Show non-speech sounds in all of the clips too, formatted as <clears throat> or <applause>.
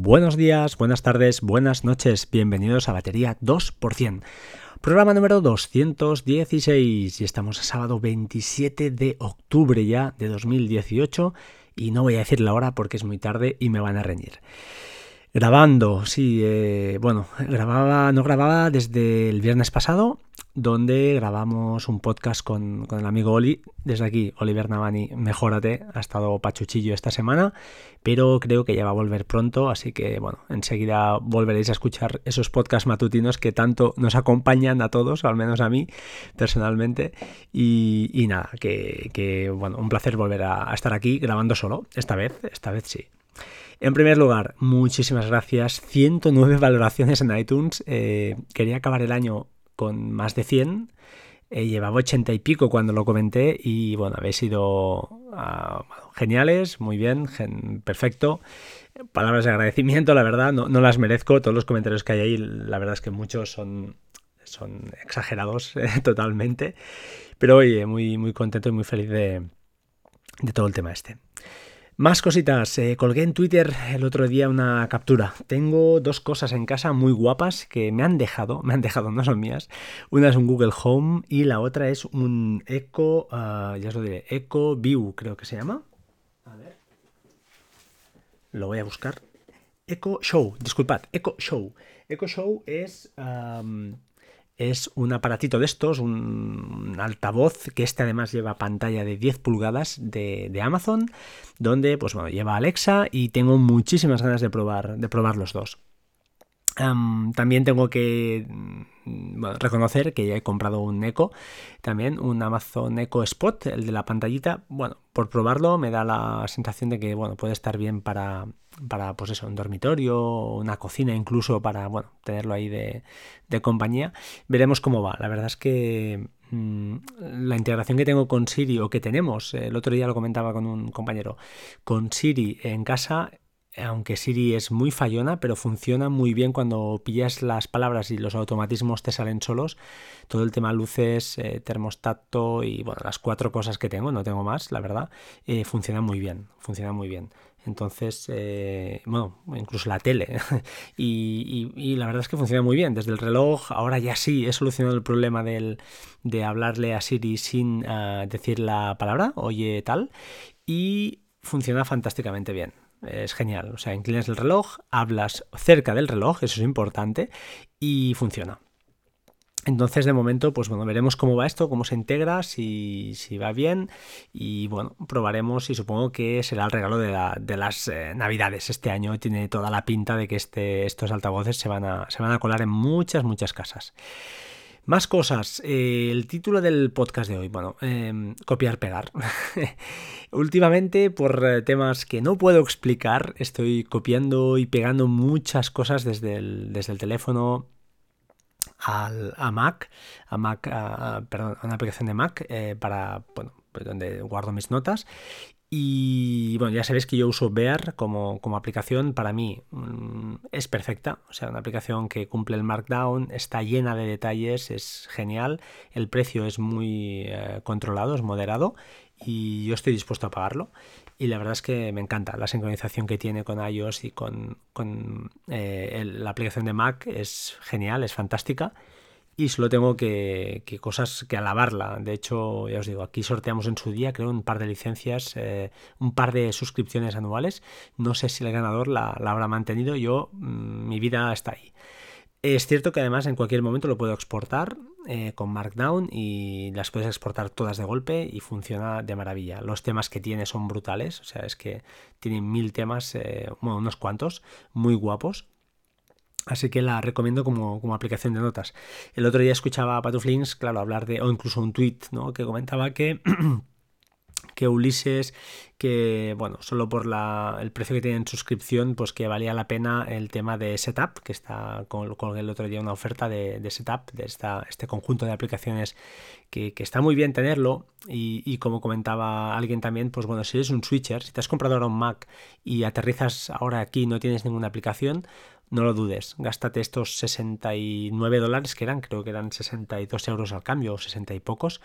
Buenos días, buenas tardes, buenas noches, bienvenidos a Batería 2%. Programa número 216 y estamos a sábado 27 de octubre ya de 2018 y no voy a decir la hora porque es muy tarde y me van a reñir. Grabando, sí, eh, bueno, grababa, no grababa desde el viernes pasado donde grabamos un podcast con, el amigo Oli. Desde aquí, Oliver Navani, mejórate, ha estado pachuchillo esta semana, pero creo que ya va a volver pronto, así que bueno, enseguida volveréis a escuchar esos podcasts matutinos que tanto nos acompañan a todos, al menos a mí personalmente. Y, nada, que, bueno, un placer volver a, estar aquí grabando solo, esta vez, esta vez sí. En primer lugar, muchísimas gracias. 109 <laughs> valoraciones en iTunes. Eh, quería acabar el año con más de 100. Eh, llevaba 80 y pico cuando lo comenté y bueno, habéis sido ah, geniales, muy bien, perfecto. Palabras de agradecimiento, la verdad, no, las merezco. Todos los comentarios que hay ahí, la verdad es que muchos son, exagerados <laughs> eh, totalmente. Pero oye, muy, muy contento y muy feliz de todo el tema este. Más cositas. Eh, colgué en Twitter el otro día una captura. Tengo dos cosas en casa muy guapas que me han dejado, <laughs> me han dejado, no son mías. Una es un Google Home y la otra es un Echo, ah, ya os lo diré, Echo View creo que se llama. A ver. Lo voy a buscar. Echo Show, disculpad, Echo Show. Echo Show es es un aparatito de estos, un altavoz que este además lleva pantalla de 10 pulgadas de, Amazon, donde pues bueno, lleva Alexa y tengo muchísimas ganas de probar, de probar los dos. también tengo que reconocer que ya he comprado un Echo, también un Amazon Echo Spot, el de la pantallita. Bueno, por probarlo me da la sensación de que bueno, puede estar bien para, para pues eso, un dormitorio, una cocina incluso para, bueno, tenerlo ahí de, compañía. Veremos cómo va. La verdad es que mm, la integración que tengo con Siri o que tenemos, el otro día lo comentaba con un compañero, con Siri en casa aunque Siri es muy fallona, pero funciona muy bien cuando pillas las palabras y los automatismos te salen solos. Todo el tema luces, eh, termostato y bueno, las cuatro cosas que tengo, no tengo más, la verdad, eh, funciona muy bien, funciona muy bien. Entonces, eh, bueno, incluso la tele. <laughs> y, la verdad es que funciona muy bien. Desde el reloj, ahora ya sí, he solucionado el problema del, de hablarle a Siri sin ah, decir la palabra, oye tal. Y funciona fantásticamente bien. Es genial. O sea, inclinas el reloj, hablas cerca del reloj, eso es importante, y funciona. Entonces, de momento, pues bueno, veremos cómo va esto, cómo se integra, si, va bien y bueno, probaremos y supongo que será el regalo de, las eh, navidades este año. Tiene toda la pinta de que este, estos altavoces se van, a, se van a colar en muchas, muchas casas. Más cosas. Eh, el título del podcast de hoy, bueno, em, copiar, pegar. <laughs> Últimamente, por eh, temas que no puedo explicar, estoy copiando y pegando muchas cosas desde el, desde el teléfono al, a Mac, a Mac, perdón, a una aplicación de Mac eh, para, bueno, pues donde guardo mis notas y bueno, ya sabéis que yo uso Bear como, aplicación. Para mí mm, es perfecta. O sea, una aplicación que cumple el Markdown, está llena de detalles, es genial. El precio es muy eh, controlado, es moderado. Y yo estoy dispuesto a pagarlo. Y la verdad es que me encanta la sincronización que tiene con iOS y con, eh, la aplicación de Mac. Es genial, es fantástica y solo tengo que, cosas que alabarla. De hecho, ya os digo, aquí sorteamos en su día, creo, un par de licencias, eh, un par de suscripciones anuales. No sé si el ganador la, habrá mantenido. Yo, mm, mi vida está ahí. Es cierto que además en cualquier momento lo puedo exportar eh, con Markdown y las puedes exportar todas de golpe y funciona de maravilla. Los temas que tiene son brutales, o sea, es que tienen mil temas, eh, bueno, unos cuantos, muy guapos Así que la recomiendo como, aplicación de notas. El otro día escuchaba a Patuflins, claro, hablar de, o incluso un tweet, ¿no? Que comentaba que, <clears throat> que Ulises, que, bueno, solo por la, el precio que tiene en suscripción, pues que valía la pena el tema de Setup, que está con, el otro día una oferta de, Setup, de esta, este conjunto de aplicaciones que, está muy bien tenerlo. Y, y, como comentaba alguien también, pues bueno, si eres un switcher, si te has comprado ahora un Mac y aterrizas ahora aquí y no tienes ninguna aplicación, no lo dudes, gástate estos 69 dólares que eran, creo que eran 62 euros al cambio o 60 y pocos,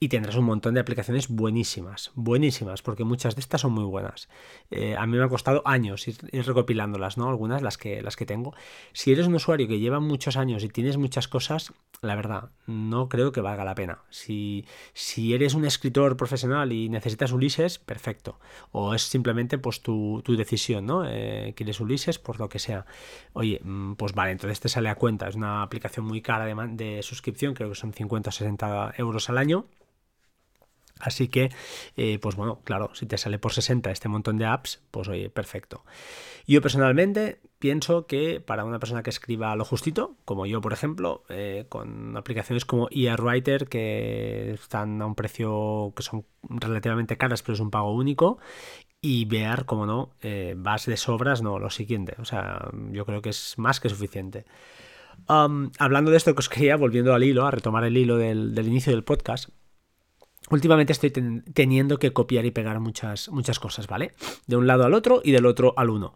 y tendrás un montón de aplicaciones buenísimas, buenísimas, porque muchas de estas son muy buenas. Eh, a mí me ha costado años ir, recopilándolas, ¿no? Algunas, las que, las que tengo. Si eres un usuario que lleva muchos años y tienes muchas cosas, la verdad, no creo que valga la pena. Si, si eres un escritor profesional y necesitas Ulises, perfecto. O es simplemente pues tu, decisión, ¿no? Eh, quieres Ulises por lo que sea. Oye, mm, pues vale, entonces te sale a cuenta. Es una aplicación muy cara de, de suscripción, creo que son 50 o 60 euros al año Así que, eh, pues bueno, claro, si te sale por 60 este montón de apps, pues oye, perfecto. Yo personalmente pienso que para una persona que escriba lo justito, como yo por ejemplo, eh, con aplicaciones como ER Writer que están a un precio que son relativamente caras, pero es un pago único, y Bear, como no, eh, vas de sobras, no, lo siguiente. O sea, yo creo que es más que suficiente. hablando de esto que os quería, volviendo al hilo, a retomar el hilo del inicio del podcast, Últimamente estoy teniendo que copiar y pegar muchas, muchas cosas, ¿vale? De un lado al otro y del otro al uno.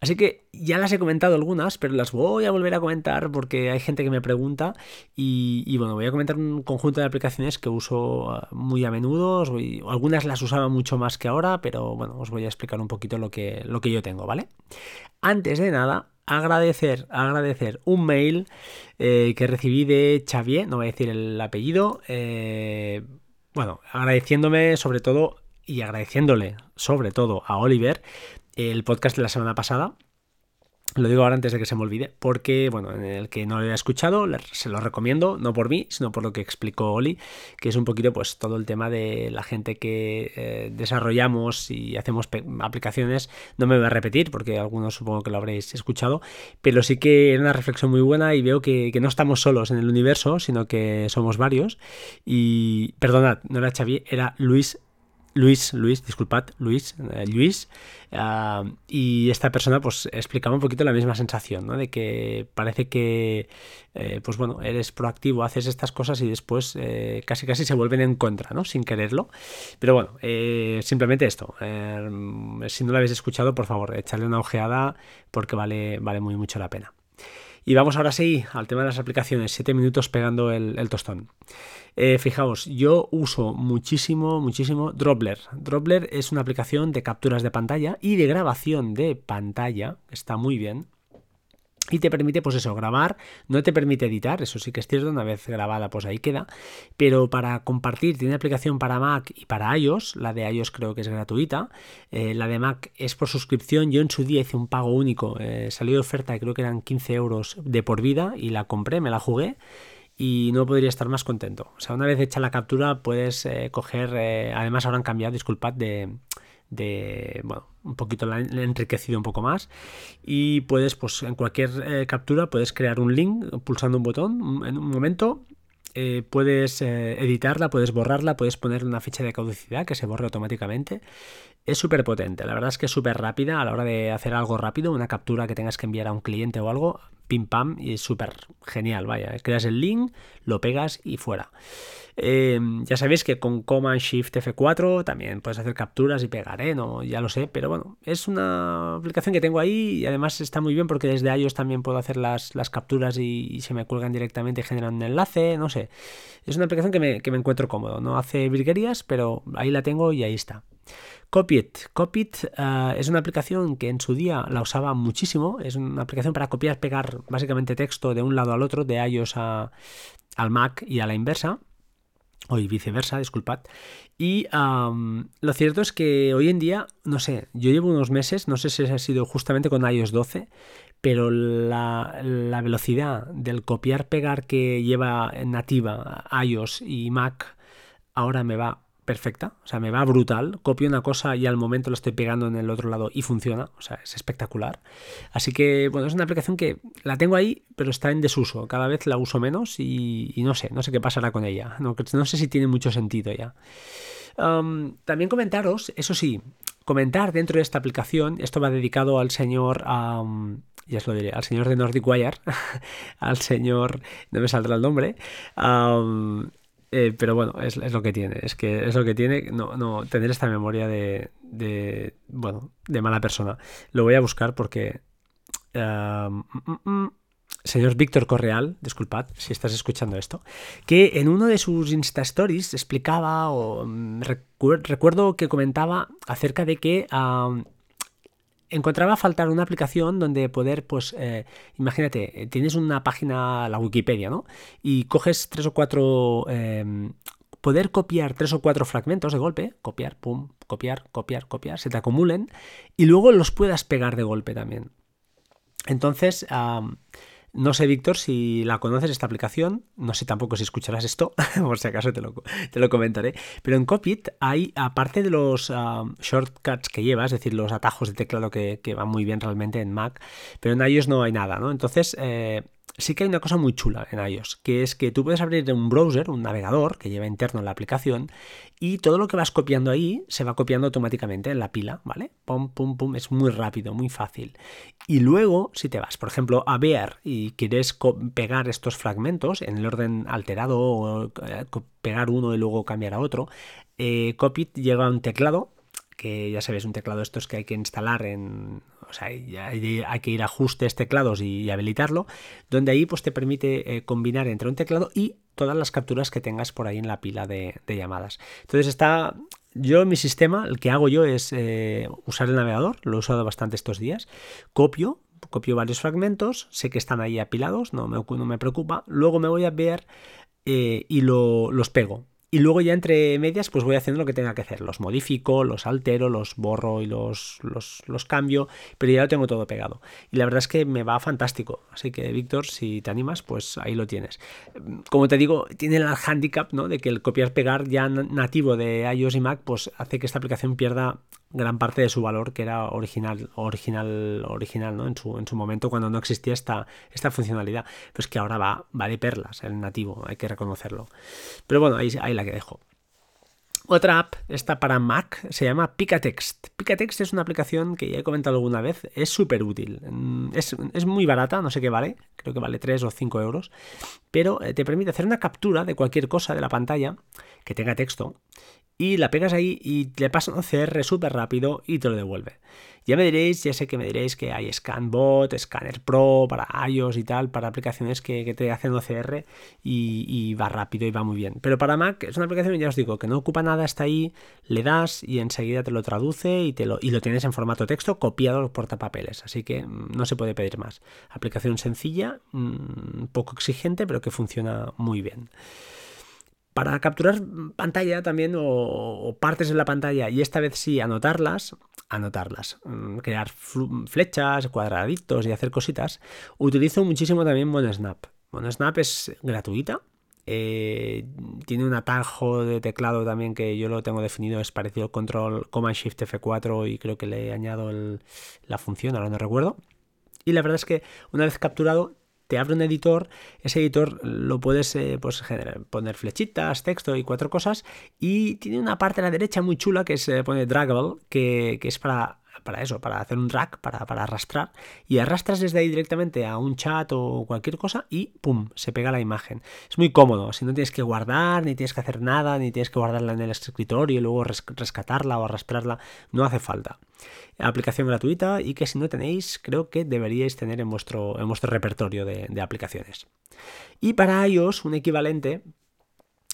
Así que ya las he comentado algunas, pero las voy a volver a comentar porque hay gente que me pregunta y, bueno, voy a comentar un conjunto de aplicaciones que uso ah, muy a menudo. algunas las usaba mucho más que ahora, pero bueno, os voy a explicar un poquito lo que, lo que yo tengo, ¿vale? Antes de nada, agradecer, agradecer un mail eh, que recibí de Xavier, no voy a decir el apellido, eh, bueno, agradeciéndome sobre todo y agradeciéndole sobre todo a Oliver el podcast de la semana pasada. Lo digo ahora antes de que se me olvide, porque, bueno, en el que no lo haya escuchado, se lo recomiendo, no por mí, sino por lo que explicó Oli, que es un poquito, pues, todo el tema de la gente que eh, desarrollamos y hacemos aplicaciones. No me voy a repetir, porque algunos supongo que lo habréis escuchado, pero sí que era una reflexión muy buena y veo que, que no estamos solos en el universo, sino que somos varios. Y, perdonad, no era Xavier, era Luis Luis, Luis, disculpad, Luis, eh, Luis, ah, y esta persona pues explicaba un poquito la misma sensación, ¿no? De que parece que, eh, pues bueno, eres proactivo, haces estas cosas y después eh, casi casi se vuelven en contra, ¿no? Sin quererlo. Pero bueno, simplemente esto. si no lo habéis escuchado, por favor, echarle una ojeada porque vale, vale muy mucho la pena. Y vamos ahora sí al tema de las aplicaciones, 7 minutos pegando el, tostón. Eh, fijaos, yo uso muchísimo, muchísimo Dropler. Dropler es una aplicación de capturas de pantalla y de grabación de pantalla, está muy bien y te permite, pues eso, grabar, no te permite editar, eso sí que es cierto, una vez grabada, pues ahí queda, pero para compartir, tiene aplicación para Mac y para iOS, la de iOS creo que es gratuita, eh, la de Mac es por suscripción, yo en su día hice un pago único, eh, salió de oferta, creo que eran 15 euros de por vida, y la compré, me la jugué, y no podría estar más contento. O sea, una vez hecha la captura, puedes eh, coger, además ahora han cambiado, disculpad, de de, bueno, un poquito la, enriquecido un poco más. Y puedes, pues en cualquier eh, captura puedes crear un link pulsando un botón en un momento. Eh, puedes eh, editarla, puedes borrarla, puedes poner una fecha de caducidad que se borre automáticamente. Es súper potente, la verdad es que es súper rápida a la hora de hacer algo rápido, una captura que tengas que enviar a un cliente o algo, pim pam, y es súper genial, vaya. Creas el link, lo pegas y fuera. Eh, ya sabéis que con Command Shift F4 también puedes hacer capturas y pegar, ¿eh? No, ya lo sé, pero bueno, es una aplicación que tengo ahí y además está muy bien porque desde iOS también puedo hacer las, las capturas y, se me cuelgan directamente y generan un enlace, no sé. Es una aplicación que me, que me encuentro cómodo, no hace virguerías, pero ahí la tengo y ahí está. Copit. Copit eh, es una aplicación que en su día la usaba muchísimo. Es una aplicación para copiar, pegar básicamente texto de un lado al otro, de iOS a, al Mac y a la inversa o viceversa, disculpad. Y lo cierto es que hoy en día, no sé, yo llevo unos meses, no sé si ha sido justamente con iOS 12, pero la, la velocidad del copiar-pegar que lleva nativa iOS y Mac ahora me va perfecta, o sea, me va brutal, copio una cosa y al momento lo estoy pegando en el otro lado y funciona, o sea, es espectacular. Así que, bueno, es una aplicación que la tengo ahí, pero está en desuso, cada vez la uso menos y, no sé, no sé qué pasará con ella, no, sé si tiene mucho sentido ya. también comentaros, eso sí, comentar dentro de esta aplicación, esto va dedicado al señor... ya os lo diré, al señor de Nordic Wire, <laughs> al señor, no me saldrá el nombre, eh, pero bueno, es, lo que tiene. Es que es lo que tiene no, no tener esta memoria de, de, bueno, de mala persona. Lo voy a buscar porque... Mm, señor Víctor Correal, disculpad si estás escuchando esto, que en uno de sus Insta Stories explicaba o recuerdo que comentaba acerca de que encontraba faltar una aplicación donde poder, pues, eh, imagínate, eh, tienes una página, la Wikipedia, ¿no? Y coges tres o cuatro em, poder copiar tres o cuatro fragmentos de golpe, copiar, pum, copiar, copiar, copiar, se te acumulen y luego los puedas pegar de golpe también. Entonces, no sé, Víctor, si la conoces esta aplicación, no sé tampoco si escucharás esto, <laughs> por si acaso te lo, te lo comentaré, pero en Copit hay, aparte de los shortcuts que lleva, es decir, los atajos de teclado que, van muy bien realmente en Mac, pero en iOS no hay nada, ¿no? Entonces, eh, sí que hay una cosa muy chula en iOS, que es que tú puedes abrir un browser, un navegador que lleva interno la aplicación, y todo lo que vas copiando ahí se va copiando automáticamente en la pila, ¿vale? Pum, pum, pum, es muy rápido, muy fácil. Y luego, si te vas, por ejemplo, a ver y quieres pegar estos fragmentos en el orden alterado o eh, pegar uno y luego cambiar a otro, eh, Copit llega a un teclado que ya sabes, un teclado estos que hay que instalar en, o sea, hay, que ir a ajustes teclados y, habilitarlo, donde ahí pues te permite eh, combinar entre un teclado y todas las capturas que tengas por ahí en la pila de, llamadas. Entonces está, yo en mi sistema, el que hago yo es eh, usar el navegador, lo he usado bastante estos días, copio, copio varios fragmentos, sé que están ahí apilados, no me, no me preocupa, luego me voy a ver eh, y los pego y luego ya entre medias pues voy haciendo lo que tenga que hacer. Los modifico, los altero, los borro y los, los, cambio, pero ya lo tengo todo pegado. Y la verdad es que me va fantástico. Así que Víctor, si te animas, pues ahí lo tienes. Como te digo, tiene el handicap ¿no? de que el copiar-pegar ya nativo de iOS y Mac pues hace que esta aplicación pierda gran parte de su valor que era original, original, original, ¿no? En su, en su momento cuando no existía esta, esta funcionalidad. Pues que ahora va, va de perlas el nativo, hay que reconocerlo. Pero bueno, ahí, ahí la que dejo. Otra app, esta para Mac, se llama Picatext. Picatext es una aplicación que ya he comentado alguna vez, es súper útil. Mm, es, es, muy barata, no sé qué vale, creo que vale 3 o 5 euros, pero eh, te permite hacer una captura de cualquier cosa de la pantalla que tenga texto y la pegas ahí y le pasa un CR súper rápido y te lo devuelve. Ya me diréis, ya sé que me diréis que hay ScanBot, Scanner Pro para iOS y tal, para aplicaciones que, te hacen OCR y, va rápido y va muy bien. Pero para Mac es una aplicación, ya os digo, que no ocupa nada, está ahí, le das y enseguida te lo traduce y, te lo, y lo tienes en formato texto copiado los portapapeles. Así que mm, no se puede pedir más. Aplicación sencilla, mm, poco exigente, pero que funciona muy bien. Para capturar pantalla también o, partes de la pantalla y esta vez sí anotarlas, anotarlas, mm, crear flechas, cuadraditos y hacer cositas, utilizo muchísimo también MonoSnap. MonoSnap es gratuita, eh, tiene un atajo de teclado también que yo lo tengo definido, es parecido al control Command Shift F4 y creo que le añado la función, ahora no recuerdo. Y la verdad es que una vez capturado abre un editor, ese editor lo puedes eh, pues, poner flechitas, texto y cuatro cosas y tiene una parte a la derecha muy chula que se pone draggable, que es para para eso, para hacer un drag, para, para, arrastrar, y arrastras desde ahí directamente a un chat o cualquier cosa y ¡pum! se pega la imagen. Es muy cómodo, si no tienes que guardar, ni tienes que hacer nada, ni tienes que guardarla en el escritorio y luego rescatarla o arrastrarla, no hace falta. Aplicación gratuita y que si no tenéis, creo que deberíais tener en vuestro, en vuestro repertorio de, de aplicaciones. Y para iOS, un equivalente,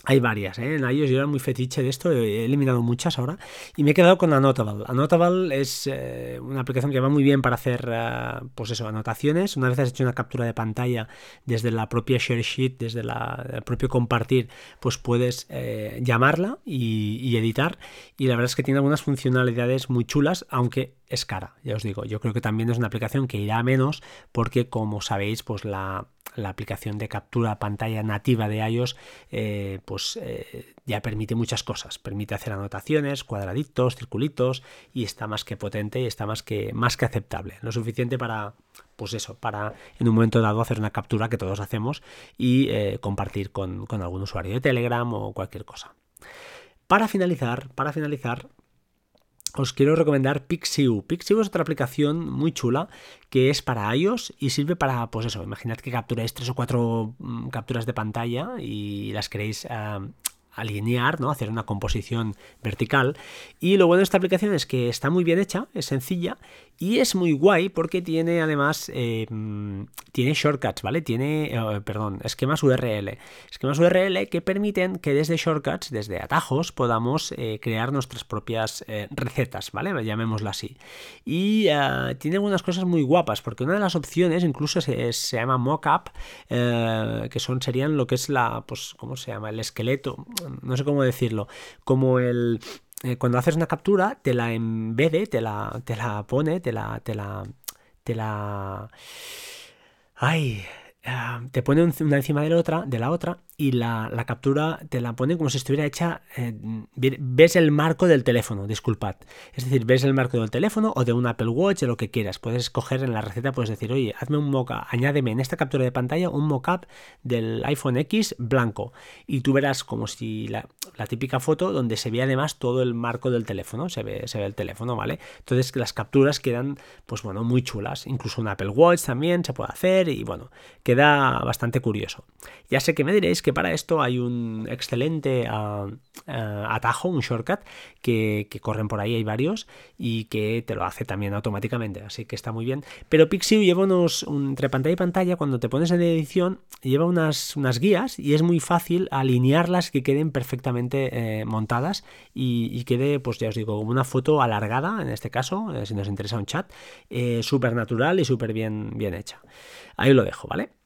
hay varias, ¿eh? en iOS yo era muy fetiche de esto, he eliminado muchas ahora y me he quedado con Annotable. Annotable es eh, una aplicación que va muy bien para hacer, eh, pues eso, anotaciones. Una vez has hecho una captura de pantalla desde la propia share sheet, desde la, el propio compartir, pues puedes eh, llamarla y editar. Y la verdad es que tiene algunas funcionalidades muy chulas, aunque es cara, ya os digo. Yo creo que también es una aplicación que irá a menos porque, como sabéis, pues la aplicación de captura pantalla nativa de iOS eh, pues eh, ya permite muchas cosas. Permite hacer anotaciones cuadraditos circulitos y está más que potente y está más que más que aceptable. Lo suficiente para pues eso para en un momento dado hacer una captura que todos hacemos y eh, compartir con algún usuario de Telegram o cualquier cosa. Para finalizar para finalizar os quiero recomendar Pixiu. Pixiu es otra aplicación muy chula que es para iOS y sirve para, pues eso, imaginad que capturáis tres o cuatro mm, capturas de pantalla y las queréis alinear, ¿no? hacer una composición vertical. Y lo bueno de esta aplicación es que está muy bien hecha, es sencilla y es muy guay porque tiene además eh, tiene shortcuts, ¿vale? Tiene, eh, perdón, esquemas URL. Esquemas URL que permiten que desde shortcuts, desde atajos, podamos eh, crear nuestras propias recetas, ¿vale? Llamémoslo así. Y tiene algunas cosas muy guapas porque una de las opciones incluso se, se llama mockup, que son serían lo que es la, pues, ¿cómo se llama? El esqueleto, no sé cómo decirlo, como el eh, cuando haces una captura, te la embede, te la, te la pone, te la, te la, te la... Ay, ah, te pone una encima de la otra, de la otra y la, captura te la pone como si estuviera hecha, eh, ves el marco del teléfono, disculpad. Es decir, ves el marco del teléfono o de un Apple Watch, de lo que quieras. Puedes escoger en la receta, puedes decir, oye, hazme un mockup, añádeme en esta captura de pantalla un mockup del iPhone X blanco. Y tú verás como si la, típica foto donde se ve además todo el marco del teléfono, se ve, se ve el teléfono, ¿vale? Entonces las capturas quedan, pues bueno, muy chulas. Incluso un Apple Watch también se puede hacer y bueno, queda bastante curioso. Ya sé que me diréis que para esto hay un excelente ah, ah, atajo, un shortcut, que, corren por ahí, hay varios, y que te lo hace también automáticamente, así que está muy bien. Pero Pixiu lleva unos, entre pantalla y pantalla, cuando te pones en edición, lleva unas, unas guías y es muy fácil alinearlas que queden perfectamente eh, montadas y, quede, pues ya os digo, como una foto alargada, en este caso, eh, si nos interesa un chat, eh, súper natural y súper bien, bien hecha. Ahí lo dejo, ¿vale?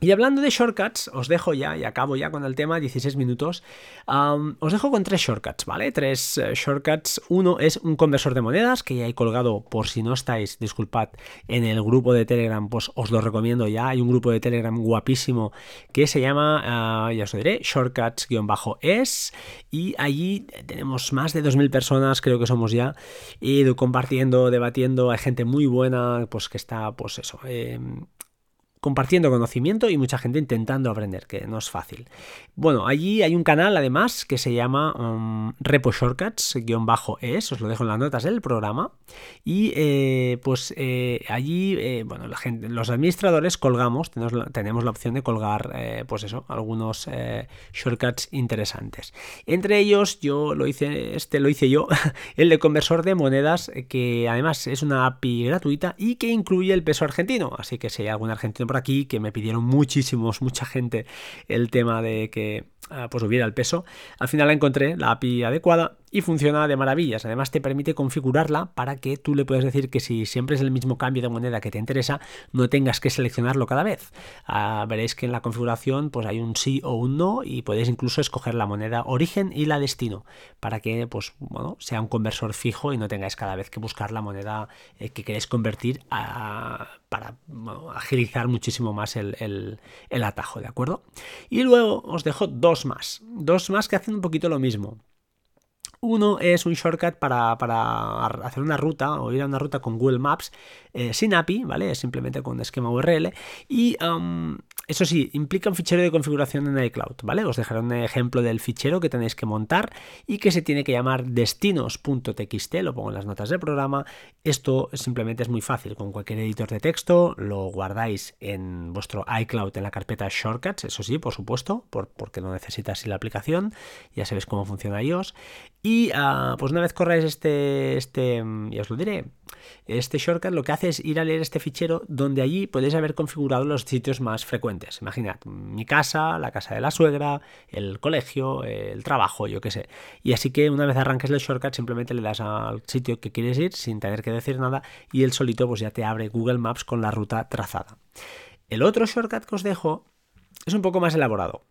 Y hablando de shortcuts, os dejo ya, y acabo ya con el tema, 16 minutos, os dejo con tres shortcuts, ¿vale? Tres eh, shortcuts. Uno es un conversor de monedas, que ya he colgado por si no estáis, disculpad, en el grupo de Telegram, pues os lo recomiendo ya. Hay un grupo de Telegram guapísimo que se llama, ah, ya os lo diré, shortcuts-es, y allí tenemos más de 2.000 personas, creo que somos ya, ido compartiendo, debatiendo, hay gente muy buena, pues que está, pues eso, eh, compartiendo conocimiento y mucha gente intentando aprender, que no es fácil. Bueno, allí hay un canal además que se llama um, Repo Shortcuts-es, os lo dejo en las notas del programa. Y eh, pues eh, allí, eh, bueno, la gente, los administradores colgamos, tenemos la, tenemos la opción de colgar, pues eso, algunos shortcuts interesantes. Entre ellos, yo lo hice, este lo hice yo, <laughs> el de conversor de monedas, que además es una API gratuita y que incluye el peso argentino. Así que si hay algún argentino aquí que me pidieron muchísimos, mucha gente el tema de que pues hubiera el peso. Al final la encontré, la API adecuada, y funciona de maravillas. Además te permite configurarla para que tú le puedas decir que si siempre es el mismo cambio de moneda que te interesa, no tengas que seleccionarlo cada vez. Ah, veréis que en la configuración pues hay un sí o un no y podéis incluso escoger la moneda origen y la destino para que pues bueno, sea un conversor fijo y no tengáis cada vez que buscar la moneda eh, que queréis convertir para agilizar muchísimo más el, el atajo, ¿de acuerdo? Y luego os dejo dos más, dos más que hacen un poquito lo mismo. Uno es un shortcut para, hacer una ruta o ir a una ruta con Google Maps eh, sin API, ¿vale? Es simplemente con esquema URL. Y eso sí, implica un fichero de configuración en iCloud, ¿vale? Os dejaré un ejemplo del fichero que tenéis que montar y que se tiene que llamar destinos.txt, lo pongo en las notas del programa. Esto simplemente es muy fácil, con cualquier editor de texto lo guardáis en vuestro iCloud en la carpeta Shortcuts, eso sí, por supuesto, porque no necesitas la aplicación, ya sabéis cómo funciona iOS. Y ah, pues una vez corráis este, este, ya os lo diré, este shortcut lo que hace es ir a leer este fichero donde allí podéis haber configurado los sitios más frecuentes. Imaginad, mi casa, la casa de la suegra, el colegio, el trabajo, yo qué sé. Y así que una vez arranques el shortcut simplemente le das al sitio que quieres ir sin tener que decir nada y el solito pues ya te abre Google Maps con la ruta trazada. El otro shortcut que os dejo es un poco más elaborado.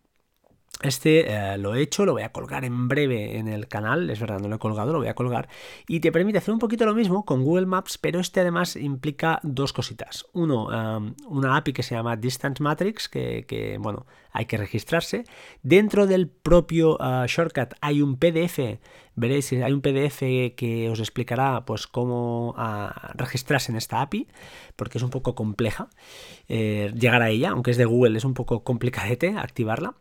Este eh, lo he hecho, lo voy a colgar en breve en el canal, es verdad, no lo he colgado, lo voy a colgar, y te permite hacer un poquito lo mismo con Google Maps, pero este además implica dos cositas. Uno, una API que se llama Distance Matrix, que, bueno, hay que registrarse. Dentro del propio ah, shortcut hay un PDF, veréis, hay un PDF que os explicará pues cómo ah, registrarse en esta API, porque es un poco compleja eh, llegar a ella, aunque es de Google, es un poco complicadete activarla.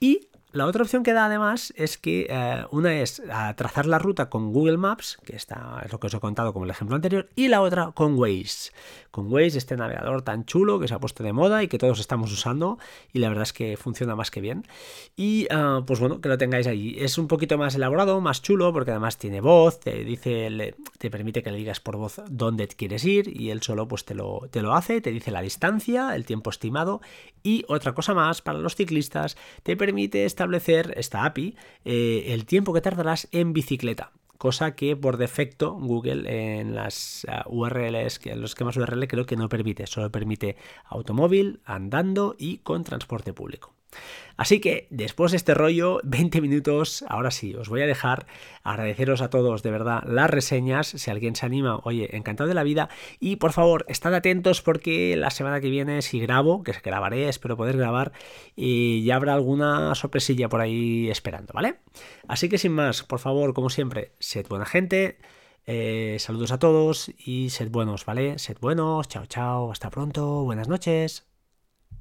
Y la otra opción que da además es que eh, una es trazar la ruta con Google Maps, que está, es lo que os he contado como el ejemplo anterior, y la otra con Waze. Con Waze, este navegador tan chulo que se ha puesto de moda y que todos estamos usando, y la verdad es que funciona más que bien. Y ah, pues bueno, que lo tengáis ahí. Es un poquito más elaborado, más chulo, porque además tiene voz, te dice, te permite que le digas por voz dónde quieres ir, y él solo pues te lo, te lo hace, te dice la distancia, el tiempo estimado, y otra cosa más para los ciclistas, te permite establecer esta API eh, el tiempo que tardarás en bicicleta cosa que por defecto Google en las uh, URLs, en los esquemas URL creo que no permite, solo permite automóvil, andando y con transporte público. Así que después de este rollo, <laughs> 20 minutos, ahora sí, os voy a dejar agradeceros a todos de verdad las reseñas, si alguien se anima, oye, encantado de la vida y por favor, estad atentos porque la semana que viene si grabo, que grabaré, espero poder grabar y ya habrá alguna sorpresilla por ahí esperando, ¿vale? Así que sin más, por favor, como siempre, sed buena gente. Eh, saludos a todos y sed buenos, ¿vale? Sed buenos, chao, chao, hasta pronto, buenas noches.